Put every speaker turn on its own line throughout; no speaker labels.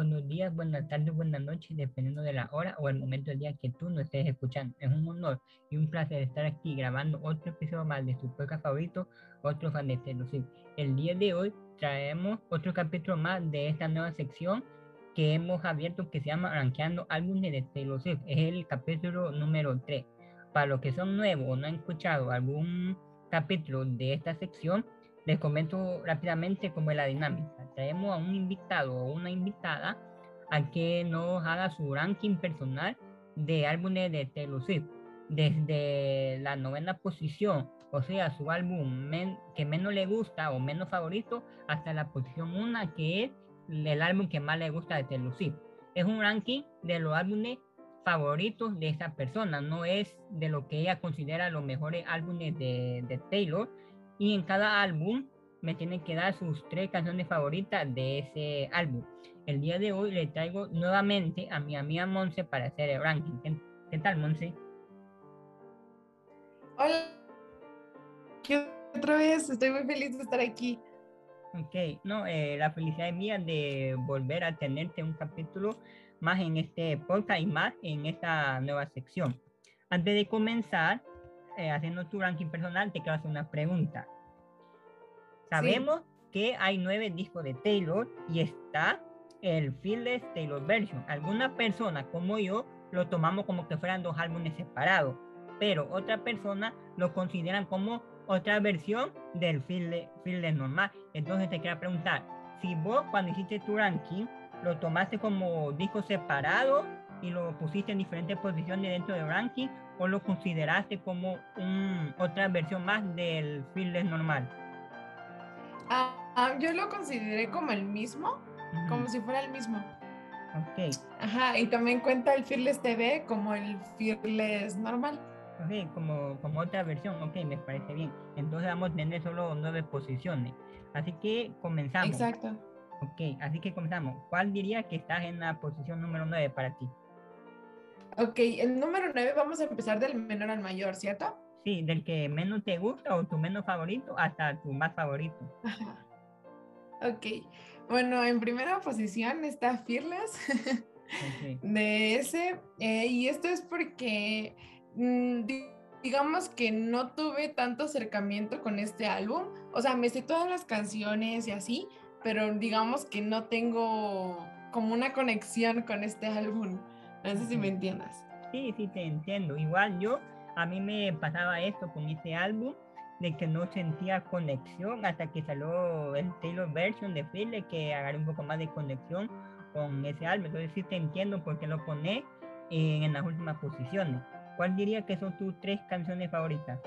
buenos días, buenas tardes, buenas noches, dependiendo de la hora o el momento del día que tú nos estés escuchando. Es un honor y un placer estar aquí grabando otro episodio más de su podcast favorito, otro fan de Taylor El día de hoy traemos otro capítulo más de esta nueva sección que hemos abierto que se llama Rankeando Álbumes de Taylor Swift. Es el capítulo número 3. Para los que son nuevos o no han escuchado algún capítulo de esta sección, les comento rápidamente cómo es la dinámica. Traemos a un invitado o una invitada a que nos haga su ranking personal de álbumes de Taylor Swift. Desde la novena posición, o sea, su álbum que menos le gusta o menos favorito, hasta la posición 1, que es el álbum que más le gusta de Taylor Swift. Es un ranking de los álbumes favoritos de esa persona, no es de lo que ella considera los mejores álbumes de, de Taylor, y en cada álbum me tienen que dar sus tres canciones favoritas de ese álbum. El día de hoy le traigo nuevamente a mi amiga Monse para hacer el ranking. ¿Qué, tal, Monse?
Hola. ¿Qué otra vez? Estoy muy feliz de estar aquí.
Ok, no, eh, la felicidad es mía de volver a tenerte un capítulo más en este podcast y más en esta nueva sección. Antes de comenzar, eh, haciendo tu ranking personal, te quiero hacer una pregunta. Sabemos que hay nueve discos de Taylor y está el Fearless Taylor Version. Alguna persona como yo lo tomamos como que fueran dos álbumes separados, pero otra persona lo consideran como otra versión del Fearless, normal. Entonces te quiero preguntar, si vos cuando hiciste tu ranking lo tomaste como disco separado y lo pusiste en diferentes posiciones dentro del ranking o lo consideraste como un, otra versión más del Fearless normal?
Ah, ah, yo lo consideré como el mismo, como si fuera el mismo.
Ok.
Ajá, y también cuenta el Fearless TV como el Fearless normal.
Ok, como, como otra versión, ok, me parece bien. Entonces vamos a tener solo nueve posiciones. Así que comenzamos.
Exacto.
Ok, así que comenzamos. ¿Cuál diría que estás en la posición número nueve para ti?
Ok, el número 9 vamos a empezar del menor al mayor, ¿cierto?
Sí, del que menos te gusta o tu menos favorito hasta tu más favorito.
Ok, bueno, en primera posición está Fearless de ese, eh, y esto es porque mm, digamos que no tuve tanto acercamiento con este álbum, o sea, me sé todas las canciones y así, pero digamos que no tengo como una conexión con este álbum. No sé si me entiendas.
Sí, sí, te entiendo. Igual yo, a mí me pasaba esto con este álbum, de que no sentía conexión hasta que salió el Taylor version de Philly, que agarré un poco más de conexión con ese álbum. Entonces sí te entiendo por qué lo pone en, las últimas posiciones. ¿Cuál diría que son tus tres canciones favoritas?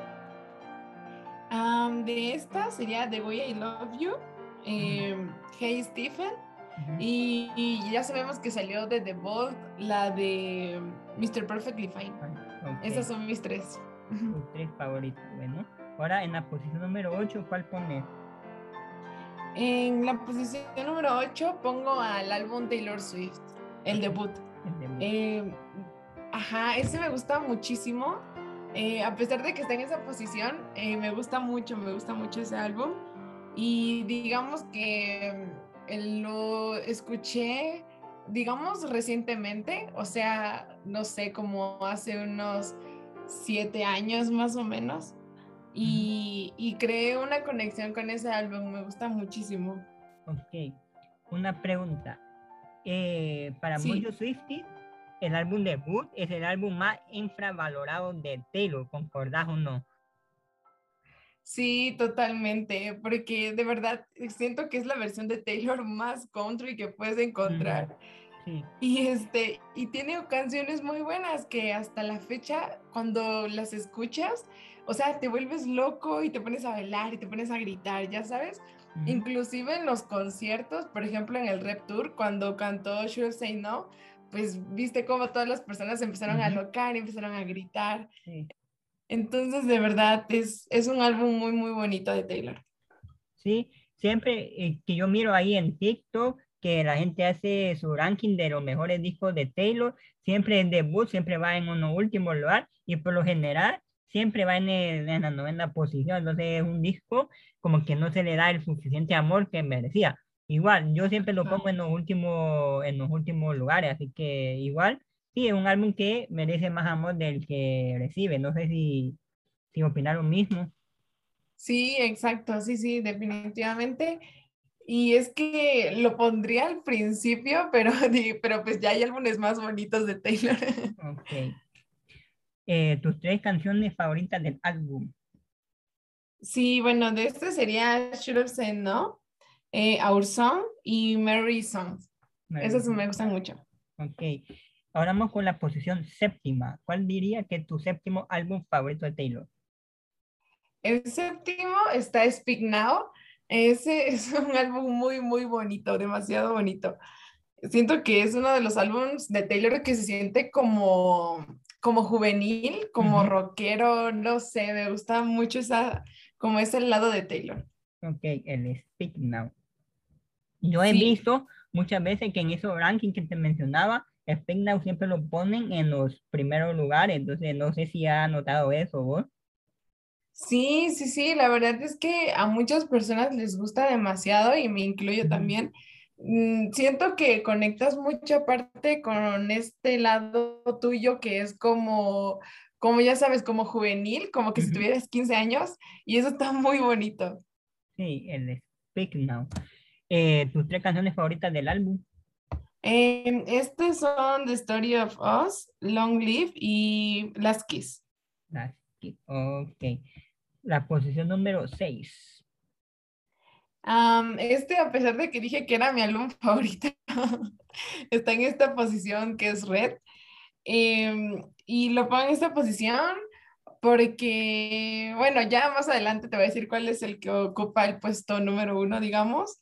de estas sería The Way I Love You, em, Hey Stephen y, ya sabemos que salió de The Vault la de Mr. Perfectly Fine. Esas son mis tres.
Tus tres favoritas, bueno. Ahora en la posición número 8, ¿cuál pones?
En la posición número 8 pongo al álbum Taylor Swift, el debut. El debut. Eh, ajá, ese me gusta muchísimo. Eh, a pesar de que está en esa posición, eh, me gusta mucho, me gusta mucho ese álbum. Y digamos que lo escuché, digamos, recientemente, o sea, no sé, como hace unos siete años más o menos. Y, y creé una conexión con ese álbum, me gusta muchísimo.
Ok, una pregunta. Eh, para muchos Swifties, el álbum debut es el álbum más infravalorado de Taylor, ¿concordás o no?
Sí, totalmente, porque de verdad siento que es la versión de Taylor más country que puedes encontrar. Y este, y tiene canciones muy buenas que hasta la fecha, cuando las escuchas, o sea, te vuelves loco y te pones a bailar y te pones a gritar, ya sabes. Inclusive en los conciertos, por ejemplo en el Rep Tour, cuando cantó Should Say No, pues viste cómo todas las personas empezaron a locar y empezaron a gritar. Entonces, de verdad, es, es un álbum muy, muy bonito de Taylor.
Sí, siempre eh, que yo miro ahí en TikTok que la gente hace su ranking de los mejores discos de Taylor, siempre el debut siempre va en uno último lugar y por lo general siempre va en, en la novena posición, entonces es un disco como que no se le da el suficiente amor que merecía. igual, yo siempre lo pongo en los últimos, en los últimos lugares, así que igual, sí, es un álbum que merece más amor del que recibe. No sé si, si opinar lo mismo.
Sí, exacto, sí, sí, definitivamente. Y es que lo pondría al principio, pero, pero pues ya hay álbumes más bonitos de Taylor.
Ok. Eh, ¿Tus tres canciones favoritas del álbum?
Sí, bueno, de este sería Should Have Said No, eh, Our Song y Mary Songs. Esas me gustan mucho.
Ok. Ahora vamos con la posición séptima. ¿Cuál diría que es tu séptimo álbum favorito de Taylor?
El séptimo está Speak Now. Ese es un álbum muy, muy bonito, demasiado bonito. Siento que es uno de los álbumes de Taylor que se siente como, como juvenil, como rockero, no sé, me gusta mucho esa, como ese lado de Taylor.
Ok, el Speak Now. Yo he visto muchas veces que en esos rankings que te mencionaba, Speak Now siempre lo ponen en los primeros lugares, entonces no sé si ha notado eso vos.
Sí, sí, sí, la verdad es que a muchas personas les gusta demasiado y me incluyo también. Mm, siento que conectas mucha parte con este lado tuyo que es como, como ya sabes, como juvenil, como que si tuvieras 15 años y eso está muy bonito.
Sí, el Speak Now. Eh, ¿Tus tres canciones favoritas del álbum?
Eh, este son The Story of Us, Long Live y Last Kiss.
Last Kiss, ok la posición número 6.
este, a pesar de que dije que era mi álbum favorito, está en esta posición que es Red. Em, y lo pongo en esta posición porque, bueno, ya más adelante te voy a decir cuál es el que ocupa el puesto número uno, digamos.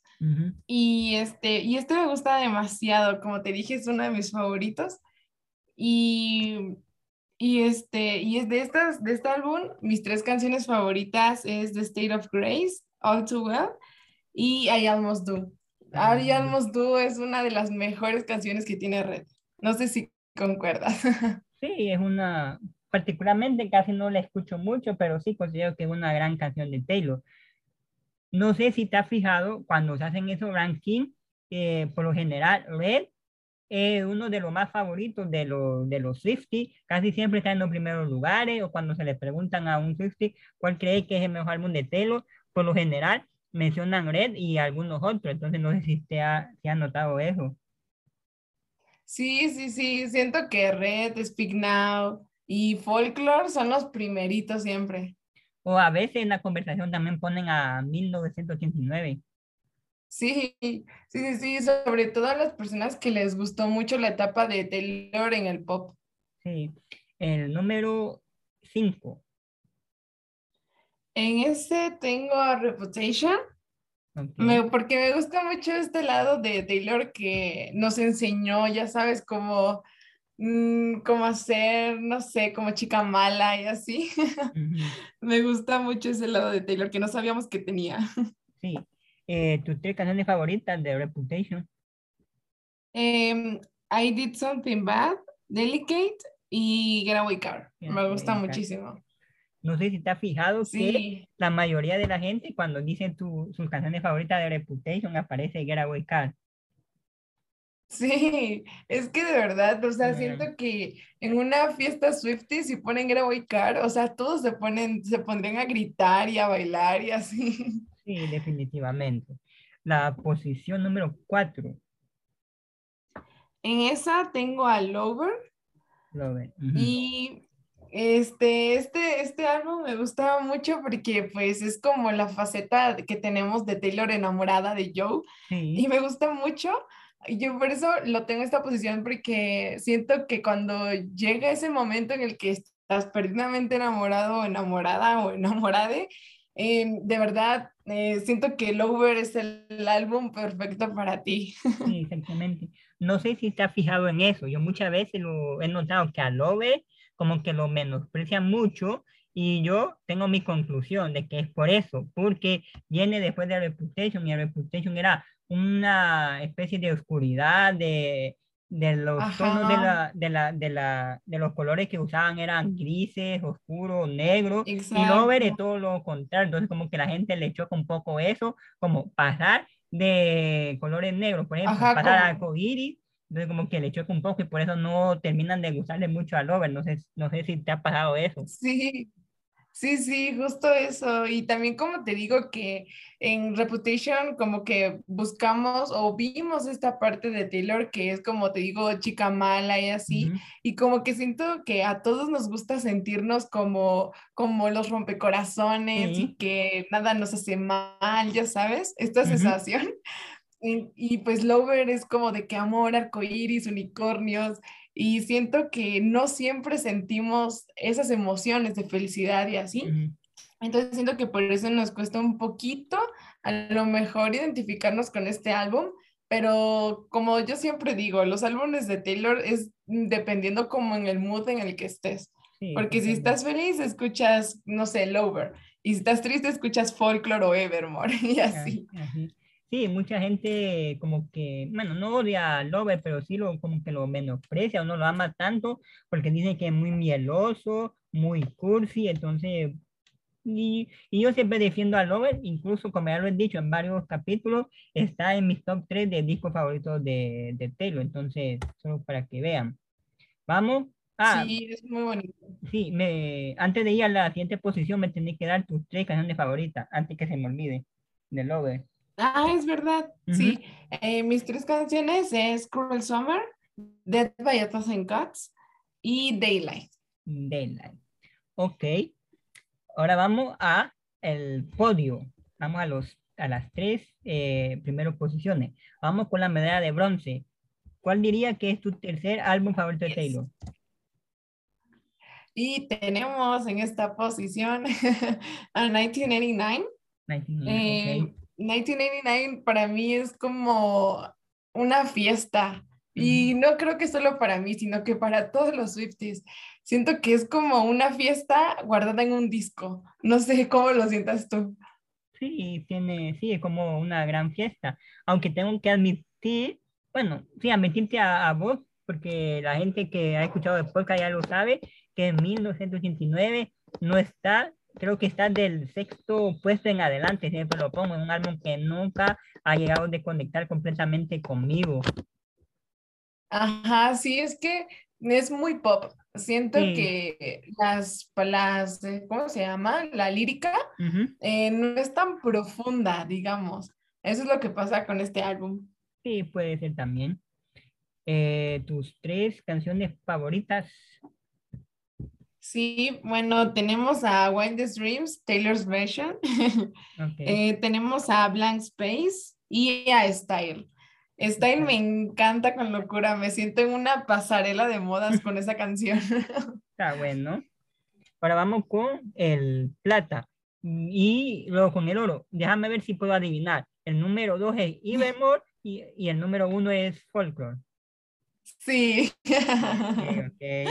Y este, y este me gusta demasiado, como te dije, es uno de mis favoritos. Y y, este, y es de, estas, de este álbum, mis tres canciones favoritas es The State of Grace, All Too Well y I Almost Do. I Almost Do es una de las mejores canciones que tiene Red. No sé si concuerdas.
Sí, es una, particularmente casi no la escucho mucho, pero sí considero que es una gran canción de Taylor. No sé si te has fijado cuando se hacen esos rankings, por lo general Red es uno de los más favoritos de, los de los Swifty, casi siempre está en los primeros lugares, o cuando se le preguntan a un Swifty cuál cree que es el mejor álbum de Taylor, por lo general mencionan Red y algunos otros, entonces no sé si te ha, ha notado eso.
Sí, sí, sí, siento que Red, Speak Now y Folklore son los primeritos siempre.
O a veces en la conversación también ponen a 1989.
Sí, sí, sí, sí, sobre todo a las personas que les gustó mucho la etapa de Taylor en el pop.
Sí, el número 5.
En ese tengo a Reputation, porque me gusta mucho este lado de Taylor que nos enseñó, ya sabes, cómo, mm, cómo hacer, no sé, como chica mala y así. me gusta mucho ese lado de Taylor que no sabíamos que tenía.
Sí, eh, tus tres canciones favoritas de Reputation.
Em, I Did Something Bad, Delicate y Get Away Car. Me gusta muchísimo.
No sé si te has fijado que la mayoría de la gente cuando dicen sus canciones favoritas de Reputation aparece Get Away Car.
Sí, es que de verdad, o sea, siento que en una fiesta Swifty si ponen Away Car, o sea, todos se ponen, se pondrían a gritar y a bailar y así.
Sí, definitivamente. La posición número cuatro.
En esa tengo a Lover.
Lover.
Y este, este, este álbum me gustaba mucho porque pues es como la faceta que tenemos de Taylor enamorada de Joe. Y me gusta mucho. Yo por eso lo tengo en esta posición porque siento que cuando llega ese momento en el que estás perdidamente enamorado o enamorada o enamorada, eh, de verdad eh, siento que Lover es el, álbum perfecto para ti.
Sí, exactamente. No sé si has fijado en eso. Yo muchas veces lo he notado que a Lover como que lo menosprecia mucho y yo tengo mi conclusión de que es por eso, porque viene después de Reputation y Reputation era una especie de oscuridad, de, de los tonos de, la, de, la, de, la, de los colores que usaban eran grises, oscuros, negros, y Lover es todo lo contrario, entonces como que la gente le choca un poco eso, como pasar de colores negros, por ejemplo, Ajá, pasar como... iris, entonces como que le choca un poco y por eso no terminan de gustarle mucho a Lover, no sé, no sé si te ha pasado eso.
Sí, Sí, sí, justo eso. Y también como te digo que en Reputation como que buscamos o vimos esta parte de Taylor que es como te digo chica mala y así. Y como que siento que a todos nos gusta sentirnos como, como los rompecorazones y que nada nos hace mal, ya sabes, esta sensación. Y, y, pues Lover es como de que amor, arcoíris, unicornios y siento que no siempre sentimos esas emociones de felicidad y así. Entonces siento que por eso nos cuesta un poquito a lo mejor identificarnos con este álbum, pero como yo siempre digo, los álbumes de Taylor es dependiendo como en el mood en el que estés. Porque si estás feliz, escuchas, no sé, Lover. Y si estás triste, escuchas Folklore o Evermore y así.
Sí, mucha gente como que, bueno, no odia a Lover, pero sí lo, como que lo menosprecia o no lo ama tanto porque dice que es muy mieloso, muy cursi, entonces, y, y yo siempre defiendo a Lover, incluso como ya lo he dicho en varios capítulos, está en mis top 3 de discos favoritos de, de Taylor, entonces, solo para que vean. Vamos.
Ah, sí, es muy bonito.
Sí, me, antes de ir a la siguiente posición me tenés que dar tus tres canciones favoritas, antes que se me olvide, de Lover.
Ah, es verdad. Sí. Eh, mis tres canciones es Cruel Summer, Dead by a Thousand Cuts y Daylight.
Daylight. Ok. Ahora vamos a el podio. Vamos a, los, a las tres eh, primeras posiciones. Vamos con la medalla de bronce. ¿Cuál diría que es tu tercer álbum favorito de Taylor?
Y tenemos en esta posición a 1989. 1989 1989 para mí es como una fiesta. Y no creo que solo para mí, sino que para todos los Swifties. Siento que es como una fiesta guardada en un disco. No sé cómo lo sientas tú.
Sí, tiene, sí, es como una gran fiesta. Aunque tengo que admitir, bueno, sí, admitirte a, a vos, porque la gente que ha escuchado el podcast ya lo sabe, que en 1989 no está creo que está del sexto puesto en adelante, siempre lo pongo, en un álbum que nunca ha llegado a desconectar completamente conmigo.
Ajá, sí, es que es muy pop. Siento que las, las, eh, ¿cómo se llama? La lírica eh, no es tan profunda, digamos. Eso es lo que pasa con este álbum.
Sí, puede ser también. Eh, tus tres canciones favoritas
Sí, bueno, tenemos a Wildest Dreams, Taylor's Version. Eh, tenemos a Blank Space y a Style. Style me encanta con locura, me siento en una pasarela de modas con esa canción.
Está bueno. Ahora vamos con el plata y luego con el oro. Déjame ver si puedo adivinar. El número dos es Evermore y, y el número uno es Folklore.
Sí.
Okay,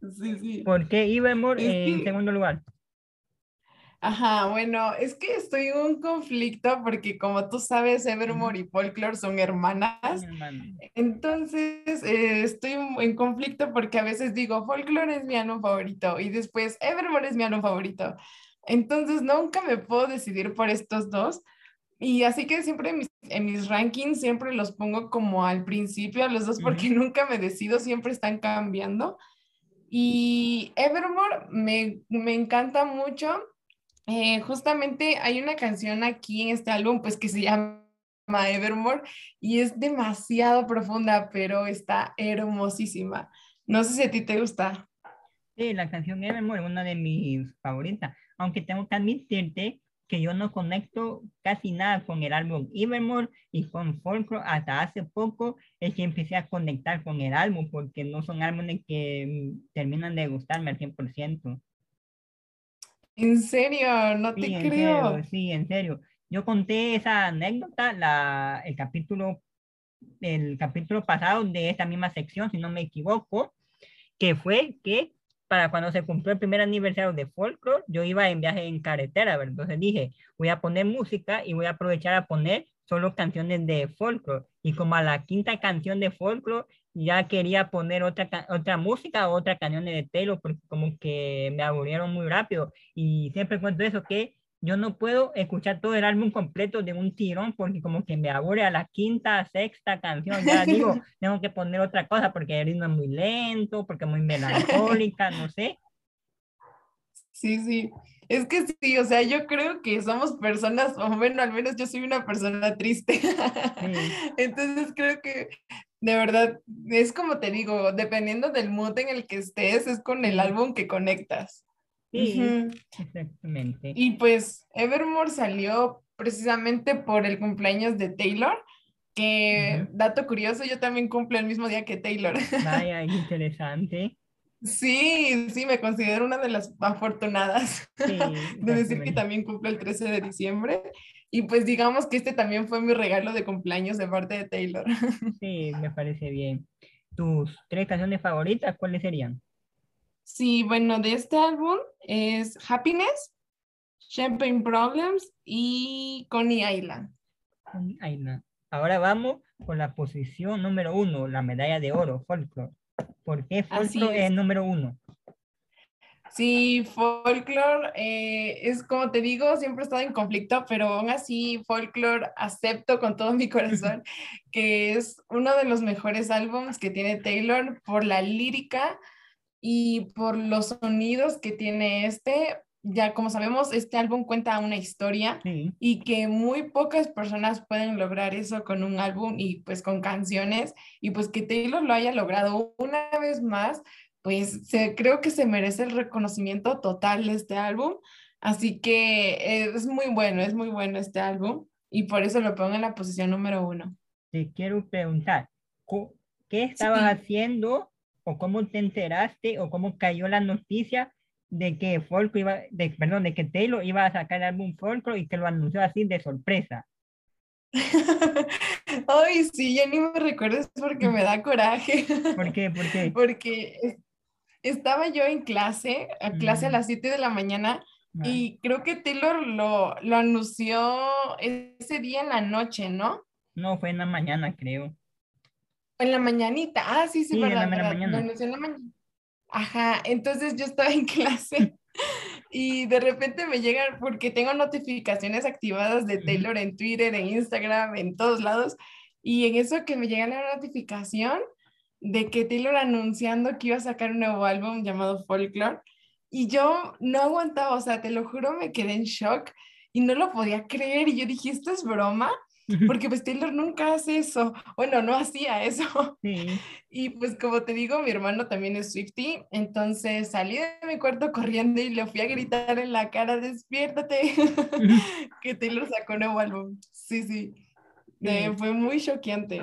Sí, sí. ¿Por qué Evermore en segundo lugar?
Ajá, bueno, es que estoy en un conflicto porque como tú sabes, Evermore y Folklore son hermanas. Entonces, eh, estoy en conflicto porque a veces digo, Folklore es mi álbum favorito y después Evermore es mi álbum favorito. Entonces, nunca me puedo decidir por estos dos. Y así que siempre en mis, en mis, rankings siempre los pongo como al principio a los dos porque nunca me decido, siempre están cambiando. Y Evermore me, me encanta mucho. Eh, justamente hay una canción aquí en este álbum pues que se llama Evermore y es demasiado profunda, pero está hermosísima. No sé si a ti te gusta.
Sí, la canción Evermore es una de mis favoritas, aunque tengo que admitirte que yo no conecto casi nada con el álbum Evermore y con Folklore hasta hace poco es que empecé a conectar con el álbum porque no son álbumes que mm, terminan de gustarme al 100%.
¿En serio? No te creo.
sí, en serio. Yo conté esa anécdota, la, el capítulo el capítulo pasado de esta misma sección, si no me equivoco, que fue que para cuando se cumplió el primer aniversario de Folklore, yo iba en viaje en carretera, ¿verdad? Entonces dije, voy a poner música y voy a aprovechar a poner solo canciones de Folklore. Y como a la quinta canción de Folklore, ya quería poner otra, otra música o otra canción de Taylor, porque como que me aburrieron muy rápido. Y siempre cuento eso, que yo no puedo escuchar todo el álbum completo de un tirón porque como que me aburre a la quinta, sexta canción, ya digo, tengo que poner otra cosa porque el ritmo es muy lento, porque es muy melancólica, no sé.
Sí, sí. Es que sí, o sea, yo creo que somos personas, o bueno, al menos yo soy una persona triste. Entonces creo que de verdad, es como te digo, dependiendo del mood en el que estés, es con el álbum que conectas.
Sí, exactamente.
Y pues Evermore salió precisamente por el cumpleaños de Taylor, que dato curioso, yo también cumplo el mismo día que Taylor.
Vaya, interesante.
Sí, sí, me considero una de las afortunadas de decir que también cumple el 13 de diciembre. Y pues digamos que este también fue mi regalo de cumpleaños de parte de Taylor.
Sí, me parece bien. ¿Tus tres canciones favoritas cuáles serían?
Sí, bueno, de este álbum es Happiness, Champagne Problems y Coney Island.
Coney Island. Ahora vamos con la posición número uno, la medalla de oro, Folklore. ¿Por qué Folklore es. es número uno?
Sí, folklore eh, es como te digo, siempre he estado en conflicto, pero aún así folklore acepto con todo mi corazón que es uno de los mejores álbumes que tiene Taylor por la lírica y por los sonidos que tiene este. Ya como sabemos, este álbum cuenta una historia y que muy pocas personas pueden lograr eso con un álbum y pues con canciones y pues que Taylor lo haya logrado una vez más pues se, creo que se merece el reconocimiento total de este álbum. Así que es muy bueno, es muy bueno este álbum y por eso lo pongo en la posición número uno.
Te quiero preguntar, ¿qué estabas haciendo o cómo te enteraste o cómo cayó la noticia de que Folklore iba, de, perdón, de que Taylor iba a sacar el álbum Folklore y que lo anunció así de sorpresa?
Ay, sí, ya ni me recuerdes porque me da coraje.
¿Por qué? ¿Por qué?
Porque estaba yo en clase, a clase a las 7 de la mañana, y creo que Taylor lo, lo anunció ese día en la noche, ¿no?
No, fue en la mañana, creo.
En la mañanita, ah, sí, sí, verdad, en la mañana. Lo anunció en la mañana. Ajá, entonces yo estaba en clase y de repente me llegan, porque tengo notificaciones activadas de Taylor en Twitter, en Instagram, en todos lados, y en eso que me llega la notificación, de que Taylor anunciando que iba a sacar un nuevo álbum llamado Folklore y yo no aguantaba, o sea, te lo juro, me quedé en shock y no lo podía creer y yo dije, ¿esto es broma? Porque pues Taylor nunca hace eso, bueno, no hacía eso. Y pues como te digo, mi hermano también es Swifty, entonces salí de mi cuarto corriendo y le fui a gritar en la cara, despiértate, que Taylor sacó un nuevo álbum. Sí, sí, fue muy choqueante.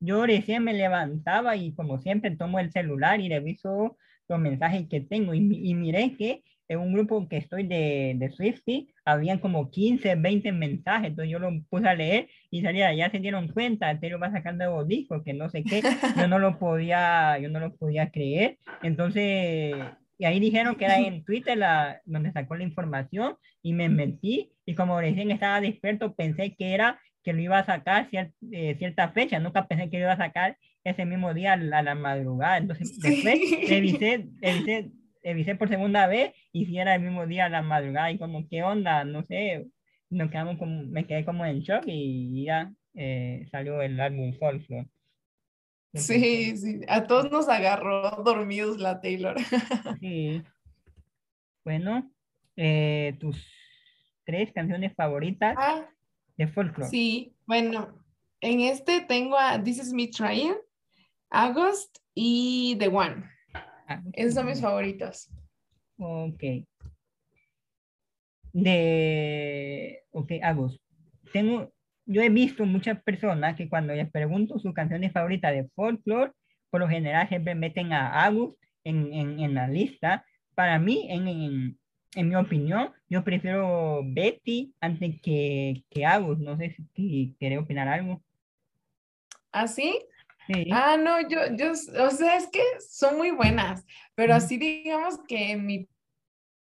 Yo recién me levantaba y como siempre tomo el celular y reviso los mensajes que tengo. Y, y miré que en un grupo que estoy de, de Swifty habían como 15, 20 mensajes, entonces yo lo puse a leer y salía, ya se dieron cuenta, lo va a sacar nuevo disco, que no sé qué, yo no lo podía, yo no lo podía creer, entonces, y ahí dijeron que era en Twitter la, donde sacó la información y me metí y como recién estaba despierto pensé que era que lo iba a sacar eh, cierta fecha, nunca pensé que lo iba a sacar ese mismo día a la, madrugada, entonces después revisé, revisé, por segunda vez y si era el mismo día a la madrugada y como, ¿qué onda? No sé, nos quedamos como, me quedé como en shock y ya eh, salió el álbum Folklore.
Sí, sí, a todos nos agarró dormidos la Taylor.
Sí. Bueno, eh, tus tres canciones favoritas.
Ah, Sí, bueno, en este tengo a This Is Me Trying, August y The One. Esos son mis favoritos.
Ok. De, ok, August. Tengo, yo he visto muchas personas que cuando les pregunto su canción favorita de folklore, por lo general siempre meten a August en, en, en la lista. Para mí, en, en, en mi opinión, yo prefiero Betty antes que, que Agus. No sé si quiere opinar algo.
¿Ah, sí? Ah, no, yo, yo, o sea, es que son muy buenas, pero así digamos que en mi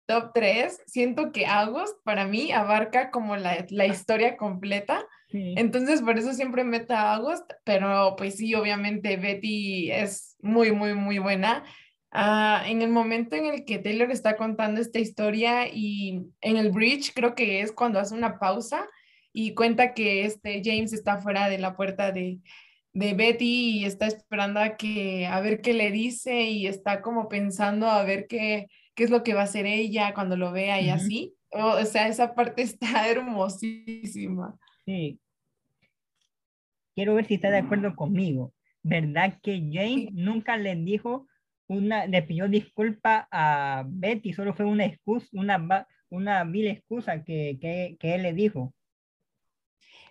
top 3, siento que Agus para mí abarca como la, la historia completa. Entonces, por eso siempre meto a August, pero pues sí, obviamente Betty es muy, muy, muy buena. Ah, en el momento en el que Taylor está contando esta historia y en el bridge creo que es cuando hace una pausa y cuenta que este James está fuera de la puerta de, de Betty y está esperando a, que, a ver qué le dice y está como pensando a ver qué, qué es lo que va a hacer ella cuando lo vea y así. O, sea, esa parte está hermosísima.
Sí. Quiero ver si está de acuerdo conmigo. ¿Verdad que James nunca le dijo una, le pidió disculpa a Betty, solo fue una excusa, una, una vil excusa que, que, que él le dijo?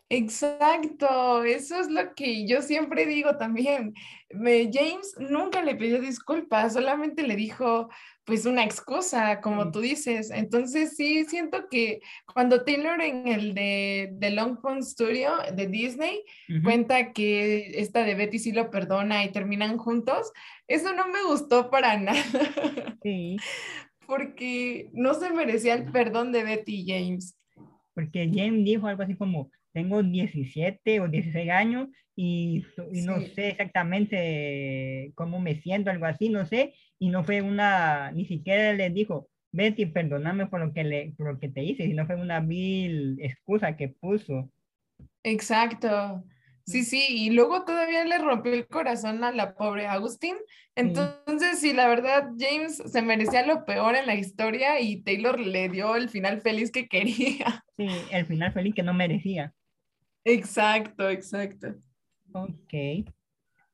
Exacto, eso es lo que yo siempre digo también. James nunca le pidió disculpas, solamente le dijo pues una excusa, como tú dices. Entonces sí, siento que cuando Taylor en el de, de Long Pond Studio de Disney cuenta que esta de Betty sí lo perdona y terminan juntos, eso no me gustó para nada. Sí. Porque no se merecía el perdón de Betty y James.
Porque James dijo algo así como, tengo 17 o 16 años y, no sé exactamente cómo me siento, algo así, no sé, y no fue una, ni siquiera le dijo, Betty, perdóname por lo que, le, por lo que te hice, sino fue una vil excusa que puso.
Exacto. Sí, sí, y luego todavía le rompió el corazón a la pobre Agustín. Entonces, sí, la verdad, James se merecía lo peor en la historia y Taylor le dio el final feliz que quería.
Sí, el final feliz que no merecía.
Exacto, exacto.
Ok.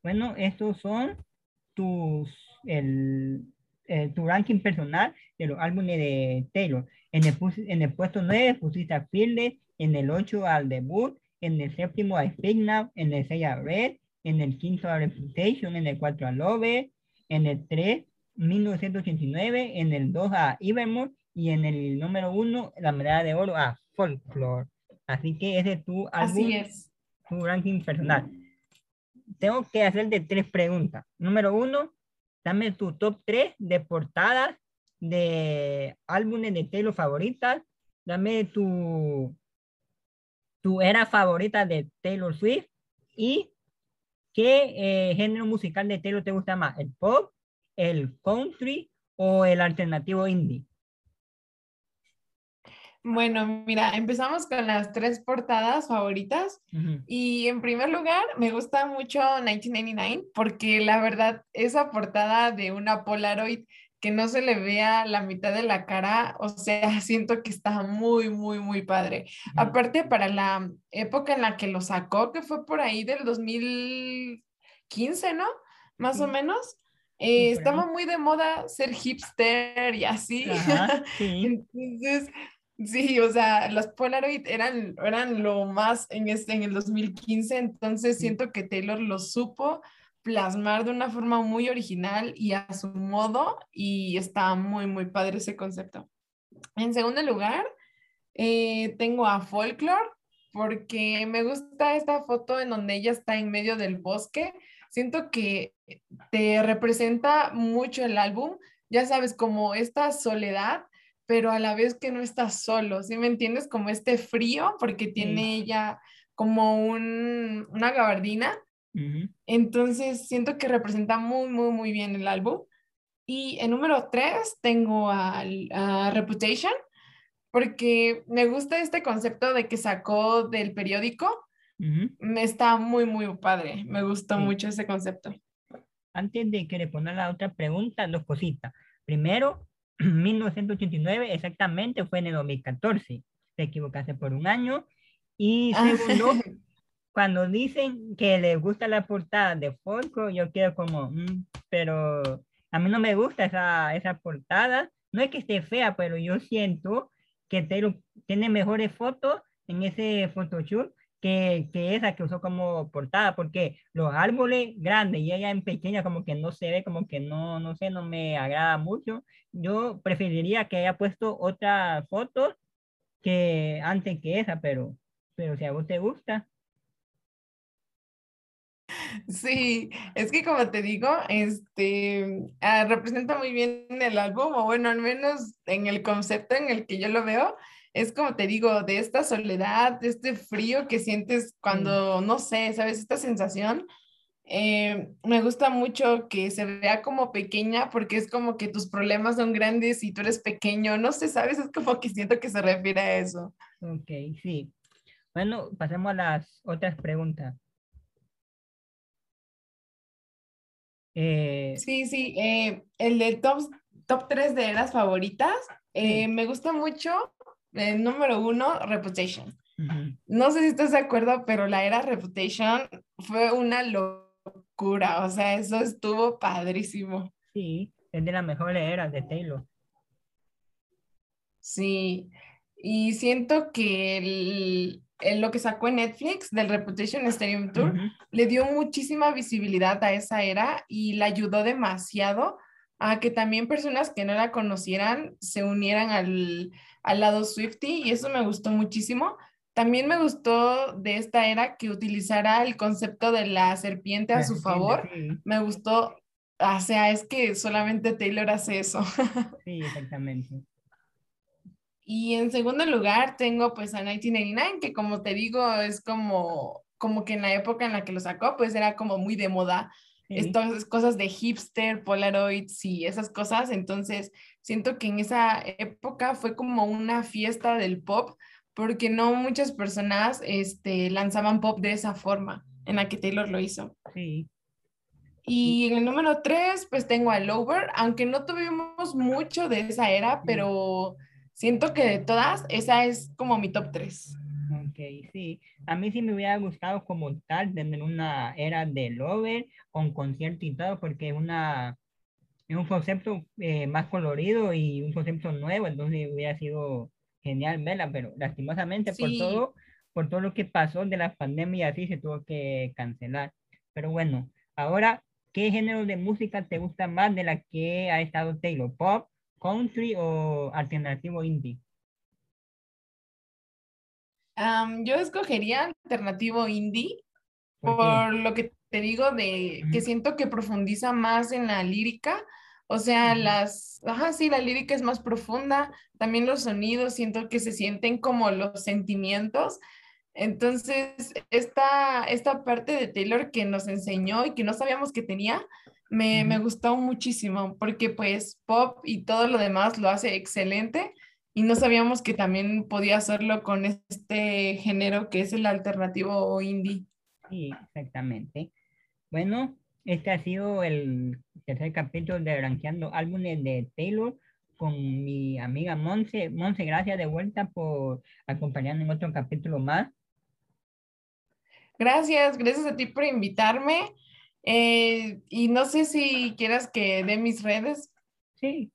Bueno, estos son tus, el, tu ranking personal de los álbumes de Taylor. En el, en el puesto 9 pusiste a Fearless, en el 8 al debut, en el séptimo a Now, en el 6 a Red, en el quinto a Reputation, en el 4 a Love, en el 3 1989, en el 2 a Evermore y en el número 1 la medalla de oro a Folklore. Así que ese es tu álbum,
es.
tu ranking personal. Tengo que hacerte tres preguntas. Número uno, dame tu top 3 de portadas de álbumes de Taylor favoritas. Dame tu, tu era favorita de Taylor Swift y qué eh, género musical de Taylor te gusta más, el pop, el country o el alternativo indie.
Bueno, mira, empezamos con las tres portadas favoritas y en primer lugar me gusta mucho 1999 porque la verdad esa portada de una Polaroid que no se le vea la mitad de la cara, o sea, siento que está muy, muy, muy padre. Aparte para la época en la que lo sacó, que fue por ahí del 2015, ¿no? Más o menos. Eh, estaba muy de moda ser hipster y así. Entonces, Sí, o sea, las Polaroid eran, eran lo más en, este, en el 2015, entonces siento que Taylor lo supo plasmar de una forma muy original y a su modo y está muy, muy padre ese concepto. En segundo lugar, eh, tengo a Folklore porque me gusta esta foto en donde ella está en medio del bosque. Siento que te representa mucho el álbum, ya sabes, como esta soledad pero a la vez que no estás solo, ¿sí me entiendes? Como este frío, porque tiene ella como un, una gabardina. Entonces siento que representa muy, muy, muy bien el álbum. Y en número tres tengo a, Reputation, porque me gusta este concepto de que sacó del periódico. Me está muy, muy padre. Me gustó mucho ese concepto.
Antes de que le ponga la otra pregunta, dos cositas. Primero, 1989 exactamente fue en el 2014. Se equivocaste por un año. Y ah. segundo, cuando dicen que les gusta la portada de Folco, yo quedo como, mm, pero a mí no me gusta esa, esa portada. No es que esté fea, pero yo siento que tiene mejores fotos en ese photoshoot que, que, esa que usó como portada, porque los árboles grandes y ella en pequeña como que no se ve, como que no, no sé, no me agrada mucho. Yo preferiría que haya puesto otra foto que antes que esa, pero, pero si a vos te gusta.
Sí, es que como te digo, este ah, representa muy bien el álbum, o bueno, al menos en el concepto en el que yo lo veo, es como te digo, de esta soledad, de este frío que sientes cuando, no sé, ¿sabes? Esta sensación. Eh, me gusta mucho que se vea como pequeña porque es como que tus problemas son grandes y tú eres pequeño. No sé, ¿sabes? Es como que siento que se refiere a eso.
Ok, sí. Bueno, pasemos a las otras preguntas.
Eh, sí, sí, eh, el de top, top 3 de eras favoritas, me gusta mucho, el número uno, Reputation. No sé si estás de acuerdo, pero la era Reputation fue una locura, o sea, eso estuvo padrísimo.
Sí, es de las mejores eras de Taylor.
Sí, y siento que el, lo que sacó en Netflix del Reputation Stadium Tour le dio muchísima visibilidad a esa era y la ayudó demasiado a que también personas que no la conocieran se unieran al, al lado Swifty y eso me gustó muchísimo. También me gustó de esta era que utilizara el concepto de la serpiente a su favor. Me gustó, o sea, es que solamente Taylor hace eso.
Sí, exactamente.
Y en segundo lugar tengo pues a 1989, que como te digo, es como, como que en la época en la que lo sacó, pues era como muy de moda. Estas cosas de hipster, Polaroids y esas cosas. Entonces, siento que en esa época fue como una fiesta del pop porque no muchas personas este, lanzaban pop de esa forma en la que Taylor lo hizo.
Sí.
Y en el número tres, pues tengo a Lover, aunque no tuvimos mucho de esa era, pero siento que de todas, esa es como mi top tres.
Ok, sí. A mí sí me hubiera gustado como tal tener una era de Lover con concierto y todo, porque es una es un concepto eh, más colorido y un concepto nuevo, entonces hubiera sido genial verla, pero lastimosamente por todo, por todo lo que pasó de la pandemia así se tuvo que cancelar. Pero bueno, ahora, ¿qué género de música te gusta más de la que ha estado Taylor? ¿Pop, country o alternativo indie?
yo escogería alternativo indie por, lo que te digo de que siento que profundiza más en la lírica o sea, las, ajá, sí, la lírica es más profunda, también los sonidos, siento que se sienten como los sentimientos. Entonces, esta, esta parte de Taylor que nos enseñó y que no sabíamos que tenía, me, me gustó muchísimo, porque pues pop y todo lo demás lo hace excelente y no sabíamos que también podía hacerlo con este género que es el alternativo indie.
Sí, exactamente. Bueno, este ha sido el tercer capítulo de Branqueando Álbumes de Taylor con mi amiga Monse. Monse, gracias de vuelta por acompañarme en otro capítulo más.
Gracias, gracias a ti por invitarme. Eh, y no sé si quieras que dé mis redes.
Sí,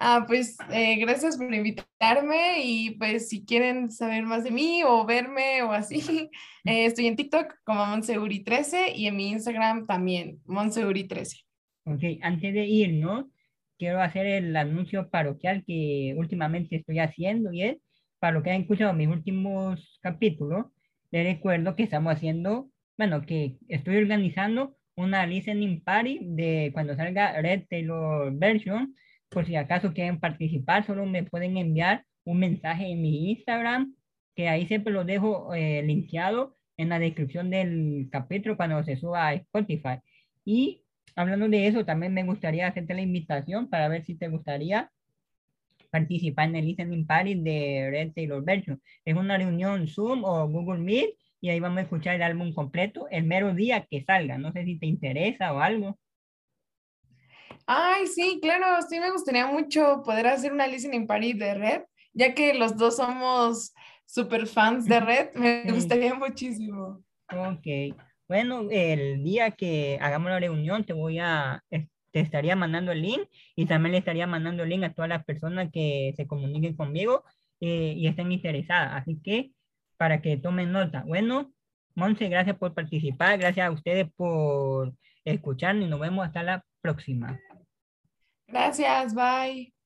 Ah, pues eh, gracias por invitarme y pues si quieren saber más de mí o verme o así, eh, estoy en TikTok como Monseuri13 y en mi Instagram también, Monseuri13.
Ok, antes de ir, ¿no? Quiero hacer el anuncio parroquial que últimamente estoy haciendo y es, para lo que han escuchado mis últimos capítulos, les recuerdo que estamos haciendo, bueno, que estoy organizando una listening party de cuando salga Red Taylor Version por si acaso quieren participar, solo me pueden enviar un mensaje en mi Instagram, que ahí siempre lo dejo eh, linkeado en la descripción del capítulo cuando se suba a Spotify. Y hablando de eso, también me gustaría hacerte la invitación para ver si te gustaría participar en el listening party de Red Taylor Version. Es una reunión Zoom o Google Meet y ahí vamos a escuchar el álbum completo el mero día que salga. No sé si te interesa o algo.
Ay, sí, claro, sí me gustaría mucho poder hacer una listening party de Red, ya que los dos somos super fans de Red, me gustaría muchísimo.
Ok, bueno, el día que hagamos la reunión te voy a, te estaría mandando el link y también le estaría mandando el link a todas las personas que se comuniquen conmigo eh, y estén interesadas, así que para que tomen nota. Bueno, Monse, gracias por participar, gracias a ustedes por escuchar y nos vemos hasta la próxima.
Gracias, bye.